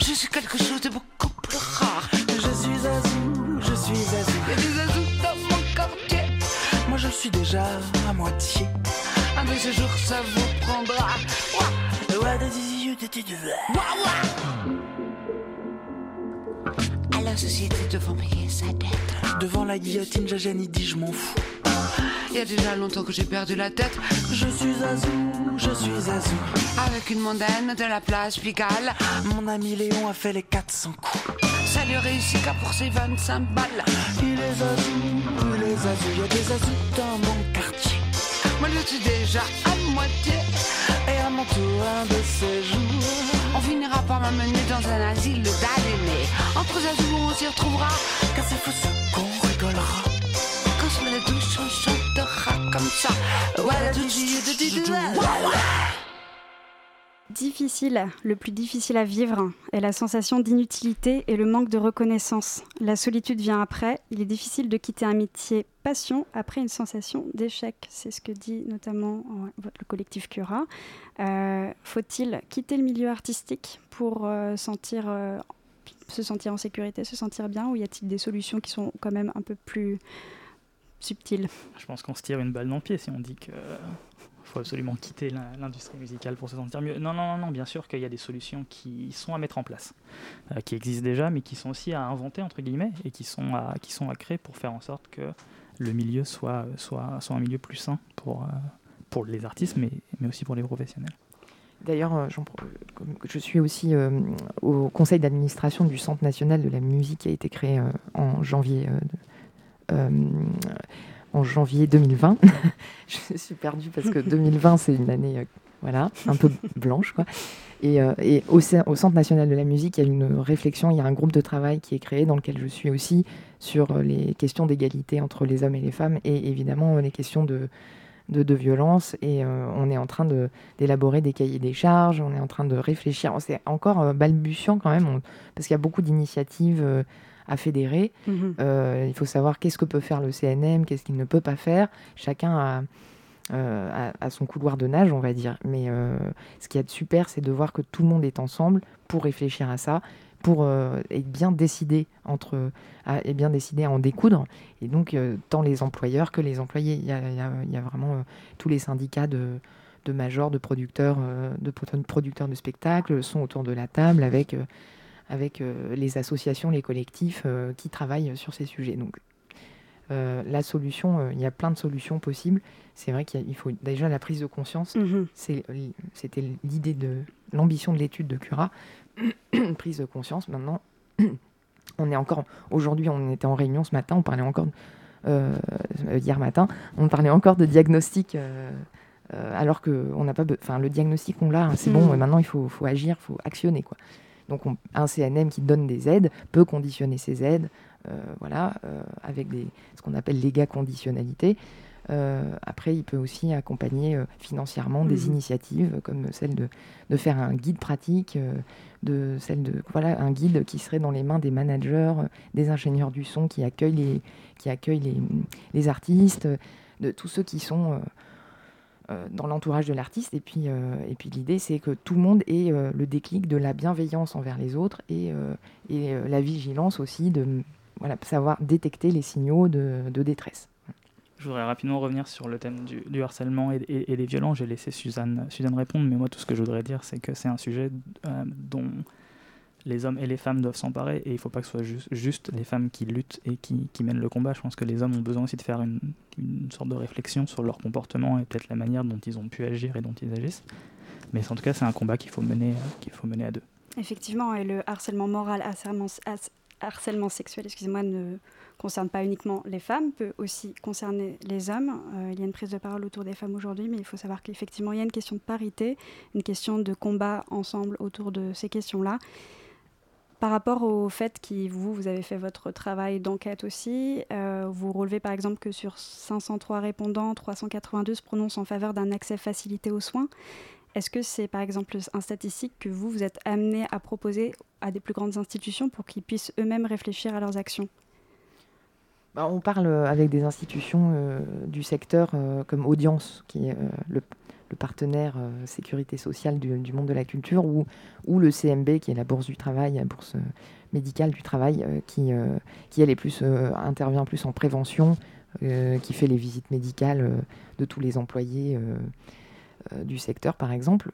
Je suis quelque chose de beaucoup plus rare. Je suis azou, je suis azou. Il y a des azous dans mon quartier. Moi, je le suis déjà à moitié. Un de ces jours, ça vous prendra. Ouah, ouah, ouah. La société devant payer sa dette. Devant la guillotine, Jajani dit je m'en fous. Il y a déjà longtemps que j'ai perdu la tête. Je suis azou, je suis azou. Avec une mondaine de la place Pigalle. Mon ami Léon a fait les 400 coups. Ça lui réussit qu'à pour ses 25 balles. Il est azou, il est azou. Il y a des azous dans mon quartier. Moi je suis déjà à moitié. Et à mon tour, un de ces jours. On finira par m'amener dans un asile d'aliénés. Entre azous, on s'y retrouvera. Car c'est fou ce qu'on rigolera. Quand sur la douche, on chantera comme ça. Voilà, tout voilà. Difficile, le plus difficile à vivre est la sensation d'inutilité et le manque de reconnaissance. La solitude vient après. Il est difficile de quitter un métier passion après une sensation d'échec. C'est ce que dit notamment le collectif Cura. Euh, Faut-il quitter le milieu artistique pour euh, euh, se sentir en sécurité, se sentir bien, ou y a-t-il des solutions qui sont quand même un peu plus subtiles? Je pense qu'on se tire une balle dans le pied si on dit que faut absolument quitter l'industrie musicale pour se sentir mieux. Non, non, non, bien sûr qu'il y a des solutions qui sont à mettre en place, euh, qui existent déjà, mais qui sont aussi à inventer, entre guillemets, et qui sont à, qui sont à créer pour faire en sorte que le milieu soit, soit, soit un milieu plus sain pour, euh, pour les artistes, mais, mais aussi pour les professionnels. D'ailleurs, euh, je suis aussi au conseil d'administration du Centre national de la musique qui a été créé en janvier. En janvier 2020. je suis perdue parce que 2020, c'est une année euh, voilà, un peu blanche. Quoi. Et, euh, et au, Centre national de la musique, il y a une réflexion, il y a un groupe de travail qui est créé dans lequel je suis aussi sur euh, les questions d'égalité entre les hommes et les femmes et évidemment les questions de, de, violence. Et on est en train d'élaborer des cahiers des charges, on est en train de réfléchir. C'est encore balbutiant quand même, parce qu'il y a beaucoup d'initiatives à fédérer. Euh, il faut savoir qu'est-ce que peut faire le CNM, qu'est-ce qu'il ne peut pas faire. Chacun a, euh, a- a son couloir de nage, on va dire. Mais euh, ce qui est super, c'est de voir que tout le monde est ensemble pour réfléchir à ça, pour euh, être bien décidé entre, à, et bien décidé à en découdre. Et donc, tant les employeurs que les employés, il y a, il y a- il y a vraiment tous les syndicats de de majors, de producteurs, de pro- producteurs de spectacles sont autour de la table avec, avec euh, les associations, les collectifs euh, qui travaillent sur ces sujets. Donc, euh, la solution, euh, il y a plein de solutions possibles. C'est vrai qu'il faut déjà la prise de conscience. Mhm. C'était l'idée de l'ambition de l'étude de Cura, prise de conscience. Maintenant, on est encore. Aujourd'hui, on était en réunion ce matin, on parlait encore. euh, hier matin, on parlait encore de diagnostic. alors que on n'a pas, enfin le diagnostic on l'a, hein, c'est Mm. bon, maintenant il faut, faut agir, il faut actionner quoi. Donc on- un CNM qui donne des aides peut conditionner ces aides, euh, voilà, euh, avec des, ce qu'on appelle léga conditionnalité. Euh, après, il peut aussi accompagner financièrement des Mhm. initiatives comme celle de, de faire un guide pratique, de celle de voilà un guide qui serait dans les mains des managers, des ingénieurs du son qui accueillent les qui accueillent les, les artistes, de tous ceux qui sont dans l'entourage de l'artiste. Et puis euh, et puis l'idée c'est que tout le monde ait euh, le déclic de la bienveillance envers les autres et euh, et euh, la vigilance aussi de voilà savoir détecter les signaux de, détresse. Je voudrais rapidement revenir sur le thème du, harcèlement et, des violences. J'ai laissé Suzanne, Suzanne répondre, mais moi tout ce que je voudrais dire, c'est que c'est un sujet euh, dont les hommes et les femmes doivent s'emparer et il ne faut pas que ce soit juste, les femmes qui luttent et qui, mènent le combat. Je pense que les hommes ont besoin aussi de faire une, sorte de réflexion sur leur comportement et peut-être la manière dont ils ont pu agir et dont ils agissent. Mais en tout cas, c'est un combat qu'il faut mener, à deux. Effectivement, et le harcèlement moral, harcèlement, harcèlement sexuel, excusez-moi, ne concerne pas uniquement les femmes, peut aussi concerner les hommes. Euh, il y a une prise de parole autour des femmes aujourd'hui, mais il faut savoir qu'effectivement, il y a une question de parité, une question de combat ensemble autour de ces questions-là. Par rapport au fait que vous, vous avez fait votre travail d'enquête aussi, euh, vous relevez par exemple que sur 503 répondants, 382 se prononcent en faveur d'un accès facilité aux soins. Est-ce que c'est par exemple un statistique que vous, vous êtes amené à proposer à des plus grandes institutions pour qu'ils puissent eux-mêmes réfléchir à leurs actions? Bah, on parle euh, avec des institutions euh, du secteur comme Audience, qui est le, le partenaire euh, sécurité sociale du, monde de la culture, ou, le CMB, qui est la bourse du travail, la bourse euh, médicale du travail, euh, qui, intervient plus en prévention, qui fait les visites médicales de tous les employés du secteur, par exemple.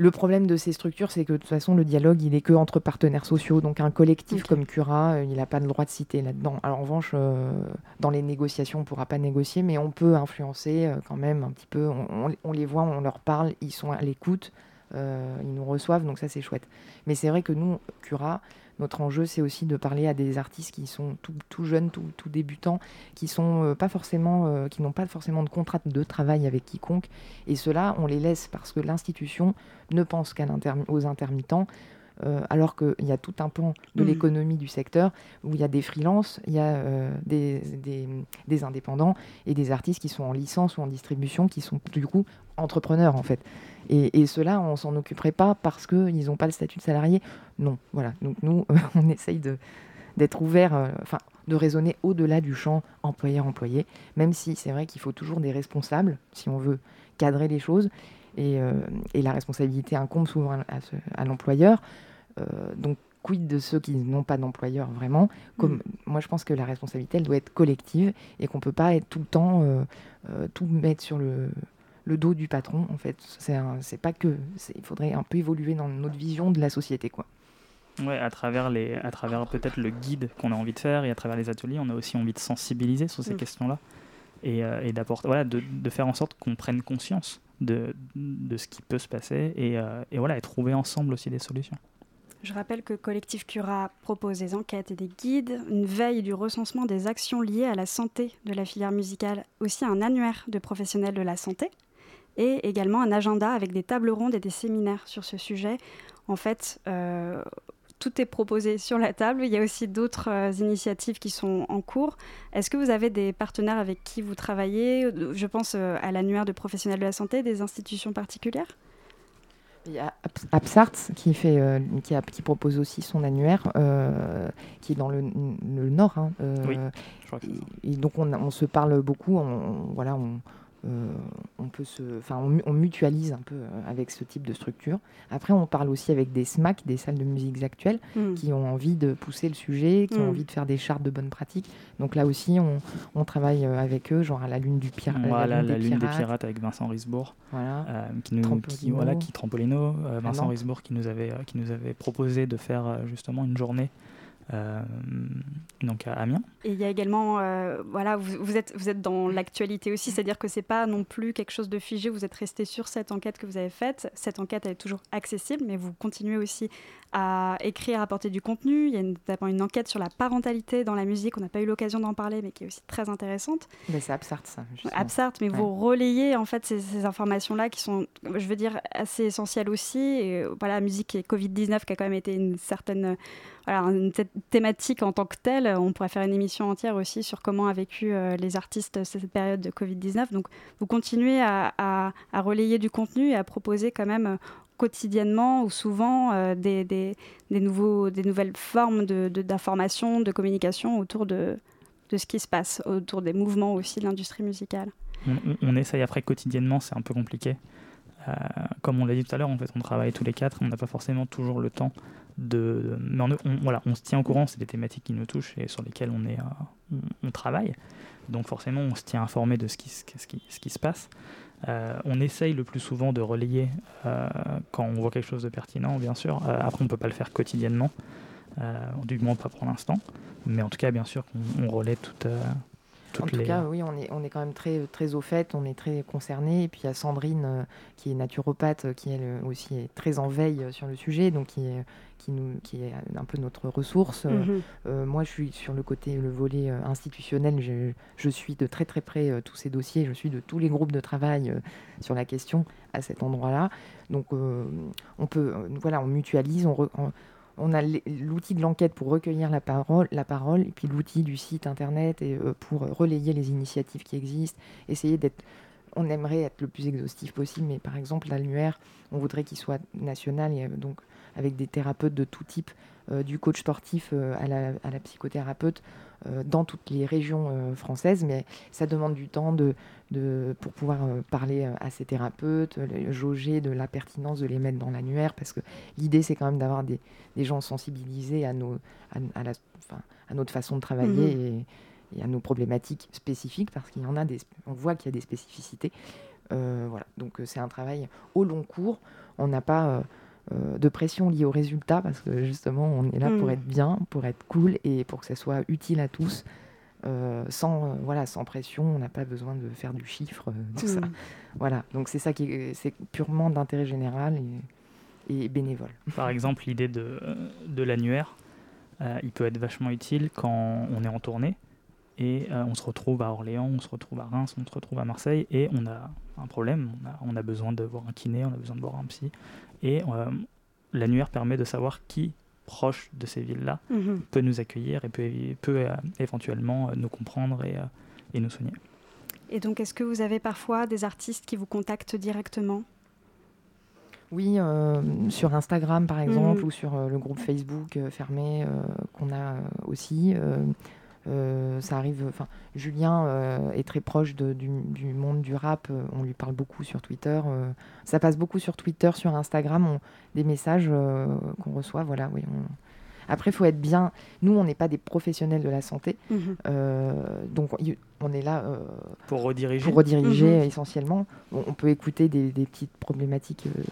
Le problème de ces structures, c'est que de toute façon, le dialogue, il est que entre partenaires sociaux. Donc, un collectif comme Cura, euh, il n'a pas le droit de citer là-dedans. Alors, en revanche, euh, dans les négociations, on ne pourra pas négocier, mais on peut influencer euh, quand même un petit peu. On, on- on les voit, on leur parle, ils sont à l'écoute, ils nous reçoivent, donc ça, c'est chouette. Mais c'est vrai que nous, Cura, notre enjeu, c'est aussi de parler à des artistes qui sont tout, jeunes, tout, débutants, qui euh, euh, qui n'ont pas forcément de contrat de travail avec quiconque. Et cela, on les laisse parce que l'institution ne pense qu'à l'intermi- aux intermittents, euh, alors qu'il y a tout un pan de Mhm. l'économie du secteur où il y a des freelances, il y a euh, des, des- des indépendants et des artistes qui sont en licence ou en distribution, qui sont du coup entrepreneurs en fait. Et, et ceux-là, on s'en occuperait pas parce qu'ils n'ont pas le statut de salarié. Non, voilà. Donc nous, on essaye de d'être ouvert, euh, enfin de raisonner au-delà du champ employeur-employé, même si c'est vrai qu'il faut toujours des responsables si on veut cadrer les choses. Et, euh, et la responsabilité incombe souvent à l'employeur. Euh, donc, quid de ceux qui n'ont pas d'employeur vraiment? Comme Mm. moi, je pense que la responsabilité, elle doit être collective et qu'on peut pas être tout le temps euh, euh, tout mettre sur le, le dos du patron. En fait, c'est pas que. Il faudrait un peu évoluer dans notre vision de la société, quoi. Ouais, à travers, les, à travers peut-être le guide qu'on a envie de faire et à travers les ateliers, on a aussi envie de sensibiliser sur ces Mm. questions-là et, euh, et d'apporter, voilà, de, de faire en sorte qu'on prenne conscience de, de ce qui peut se passer et, euh, et voilà, et trouver ensemble aussi des solutions. Je rappelle que Collectif Cura propose des enquêtes et des guides, une veille du recensement des actions liées à la santé de la filière musicale, aussi un annuaire de professionnels de la santé et également un agenda avec des tables rondes et des séminaires sur ce sujet. En fait, euh, tout est proposé sur la table. Il y a aussi d'autres euh, initiatives qui sont en cours. Est-ce que vous avez des partenaires avec qui vous travaillez? Je pense euh, à l'annuaire de professionnels de la santé, des institutions particulières? Il y a Abs- Absart qui, fait, euh, qui, a- qui propose aussi son annuaire, euh, qui est dans le, le nord. hein, euh, Oui. Je crois que et, et donc on, on se parle beaucoup, on, voilà, on, on peut se, enfin, on, mu- on mutualise un peu euh, avec ce type de structure. Après, on parle aussi avec des SMAC, des salles de musique actuelles, Hmm. qui ont envie de pousser le sujet, qui ont envie de faire des chartes de bonnes pratiques. Donc là aussi, on, on travaille euh, avec eux, genre à la lune du euh, Voilà, la lune des pirates. pirates avec Vincent Risbourg. Voilà. euh, qui nous Trampolino. qui, voilà qui Trampolino euh, Vincent. Risbourg qui nous avait euh, qui nous avait proposé de faire euh, justement une journée euh, donc à Amiens. Et il y a également, euh, voilà, vous, vous, êtes, vous êtes dans l'actualité aussi, c'est-à-dire que c'est pas non plus quelque chose de figé, vous êtes resté sur cette enquête que vous avez faite. Cette enquête, elle est toujours accessible, mais vous continuez aussi à écrire, à apporter du contenu. Il y a notamment une enquête sur la parentalité dans la musique, on n'a pas eu l'occasion d'en parler, mais qui est aussi très intéressante. Mais c'est Absart, ça. justement. Absart, mais Ouais. vous relayez en fait ces, ces informations-là qui sont, je veux dire, assez essentielles aussi. Et voilà, la musique et Covid-19 qui a quand même été une certaine, voilà, une thé- thématique en tant que telle. On pourrait faire une émission entière aussi sur comment a vécu euh, les artistes cette période de Covid-19. Donc, vous continuez à, relayer du contenu et à proposer quand même euh, quotidiennement ou souvent euh, des, nouvelles formes d'information, de, communication autour de, ce qui se passe, autour des mouvements aussi de l'industrie musicale. On, on- essaye après quotidiennement, c'est un peu compliqué. Euh, comme on l'a dit tout à l'heure, en fait, on travaille tous les quatre, on n'a pas forcément toujours le temps Mais on, se tient au courant, c'est des thématiques qui nous touchent et sur lesquelles on, euh, travaille. Donc forcément, on se tient informé de ce qui, se- passe. Euh, on essaye le plus souvent de relayer euh, quand on voit quelque chose de pertinent, bien sûr. Après, on ne peut pas le faire quotidiennement, du moins pas pour l'instant. Mais en tout cas, bien sûr, on, relaie toutes En tout les. cas, oui, on est, on est quand même très, très au fait, on est très concernés. Et puis il y a Sandrine, euh, qui est naturopathe, qui elle euh, aussi est très en veille euh, sur le sujet, donc qui est, qui nous, qui est un peu notre ressource. Mhm. euh, moi, je suis sur le côté, le volet institutionnel. Je, je suis de très très près euh, tous ces dossiers. Je suis de tous les groupes de travail sur la question à cet endroit-là. Donc, on peut, voilà, on mutualise, on, re- on- on a l'outil de l'enquête pour recueillir la parole, la parole, et puis l'outil du site internet et, euh, pour relayer les initiatives qui existent, essayer d'être. On aimerait être le plus exhaustif possible, mais par exemple, l'annuaire, on voudrait qu'il soit national, euh, donc avec des thérapeutes de tout type, euh, du coach sportif euh, à, la, psychothérapeute, euh, dans toutes les régions euh, françaises, mais ça demande du temps de, de, pour pouvoir euh, parler euh, à ces thérapeutes, euh, jauger de la pertinence de les mettre dans l'annuaire, parce que l'idée c'est quand même d'avoir des, des gens sensibilisés à, nos, à, à la, enfin, à notre façon de travailler et, et à nos problématiques spécifiques, parce qu'il y en a des, on voit qu'il y a des spécificités. Euh, voilà, donc euh, c'est un travail au long cours. On n'a pas euh, euh, de pression liée au résultat, parce que justement on est là pour Mm. être bien, pour être cool et pour que ça soit utile à tous. euh, sans, euh, voilà, sans pression, on n'a pas besoin de faire du chiffre, euh, tout ça. Mhm. Voilà, donc c'est ça qui est, c'est purement d'intérêt général et, et bénévole. Par exemple, l'idée de, de l'annuaire, euh, il peut être vachement utile quand on est en tournée et euh, on se retrouve à Orléans, on se retrouve à Reims, on se retrouve à Marseille et on a un problème, on a, on a besoin de voir un kiné, on a besoin de voir un psy. Et euh, l'annuaire permet de savoir qui, proche de ces villes-là, Mhm. peut nous accueillir et peut, peut euh, éventuellement euh, nous comprendre et, euh, et nous soigner. Et donc, est-ce que vous avez parfois des artistes qui vous contactent directement? Oui, euh, sur Instagram par exemple, Mhm. ou sur euh, le groupe Facebook euh, fermé euh, qu'on a euh, aussi. Euh, ça arrive. Enfin, Julien euh, est très proche de- du, du monde du rap. euh, on lui parle beaucoup sur Twitter. euh, ça passe beaucoup sur Twitter, sur Instagram, on- des messages euh, qu'on reçoit. Voilà, oui. on- Après, il faut être bien. Nous, on n'est pas des professionnels de la santé, Mhm. euh, donc on est là. euh, Pour rediriger, pour rediriger Mhm. essentiellement. On, on peut écouter des, des petites problématiques euh,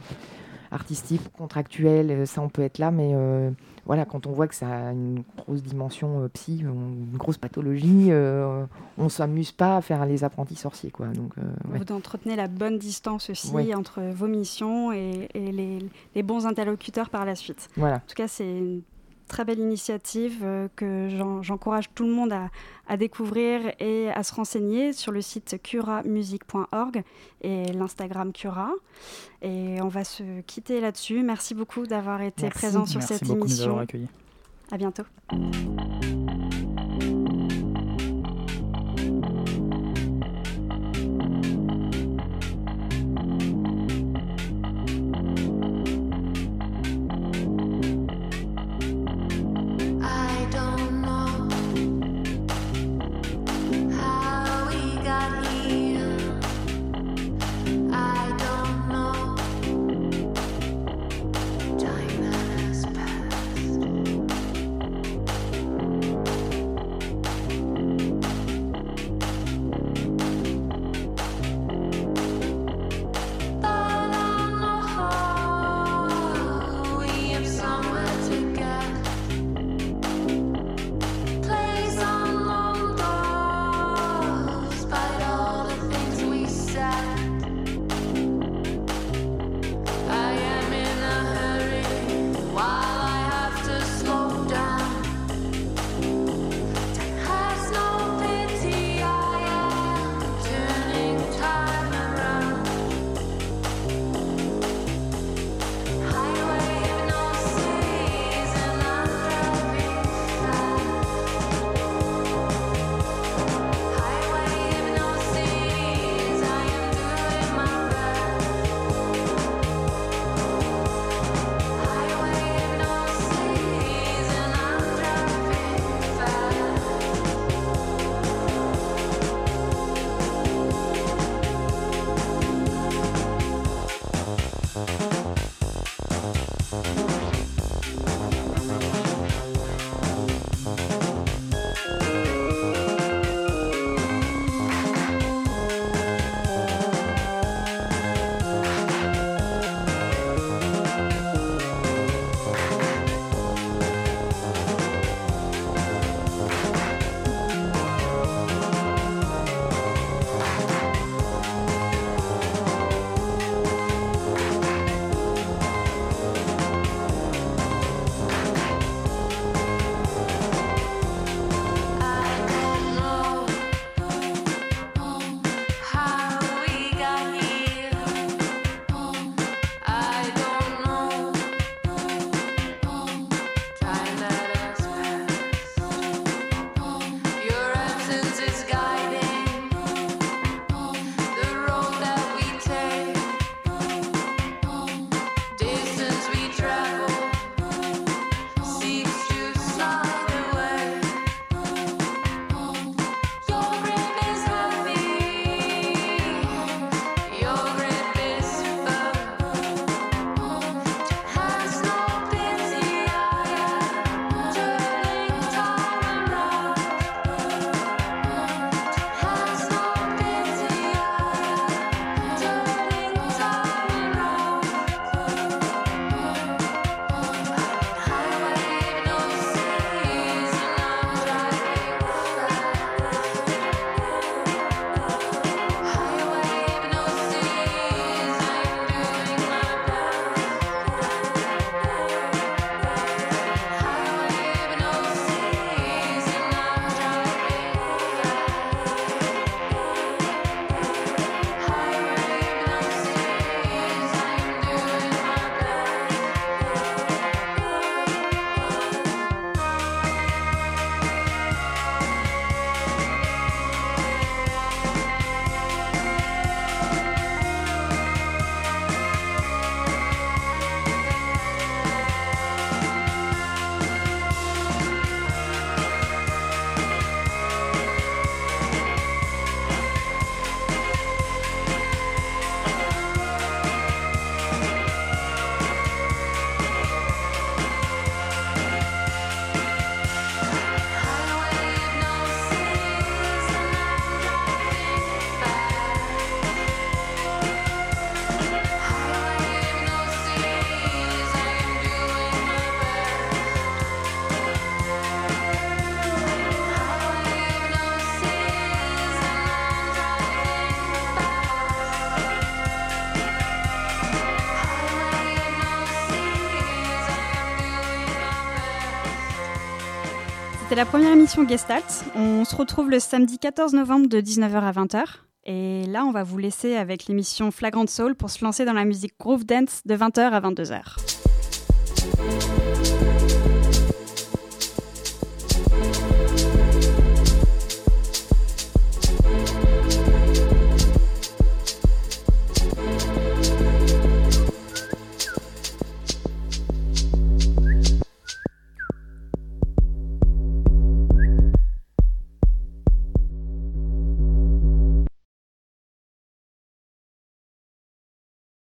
artistiques, contractuelles, ça on peut être là, mais euh, voilà, quand on voit que ça a une grosse dimension euh, psy, on- une grosse pathologie, euh, on s'amuse pas à faire les apprentis sorciers, quoi. Donc, euh, ouais. Vous entretenez la bonne distance aussi Ouais. entre vos missions et, et les, les bons interlocuteurs par la suite. voilà. En tout cas, c'est une très belle initiative euh, que j'en- j'encourage tout le monde à, à découvrir et à se renseigner sur le site curamusique.org et l'Instagram Cura. Et on va se quitter là-dessus. Merci beaucoup d'avoir été Merci. présent sur Merci cette beaucoup de nous émission. avoir accueillis. À bientôt. La première émission Gestalt. On se retrouve le samedi 14 novembre de 19h à 20h. Et là, on va vous laisser avec l'émission Flagrant Soul pour se lancer dans la musique groove dance de 20h à 22h.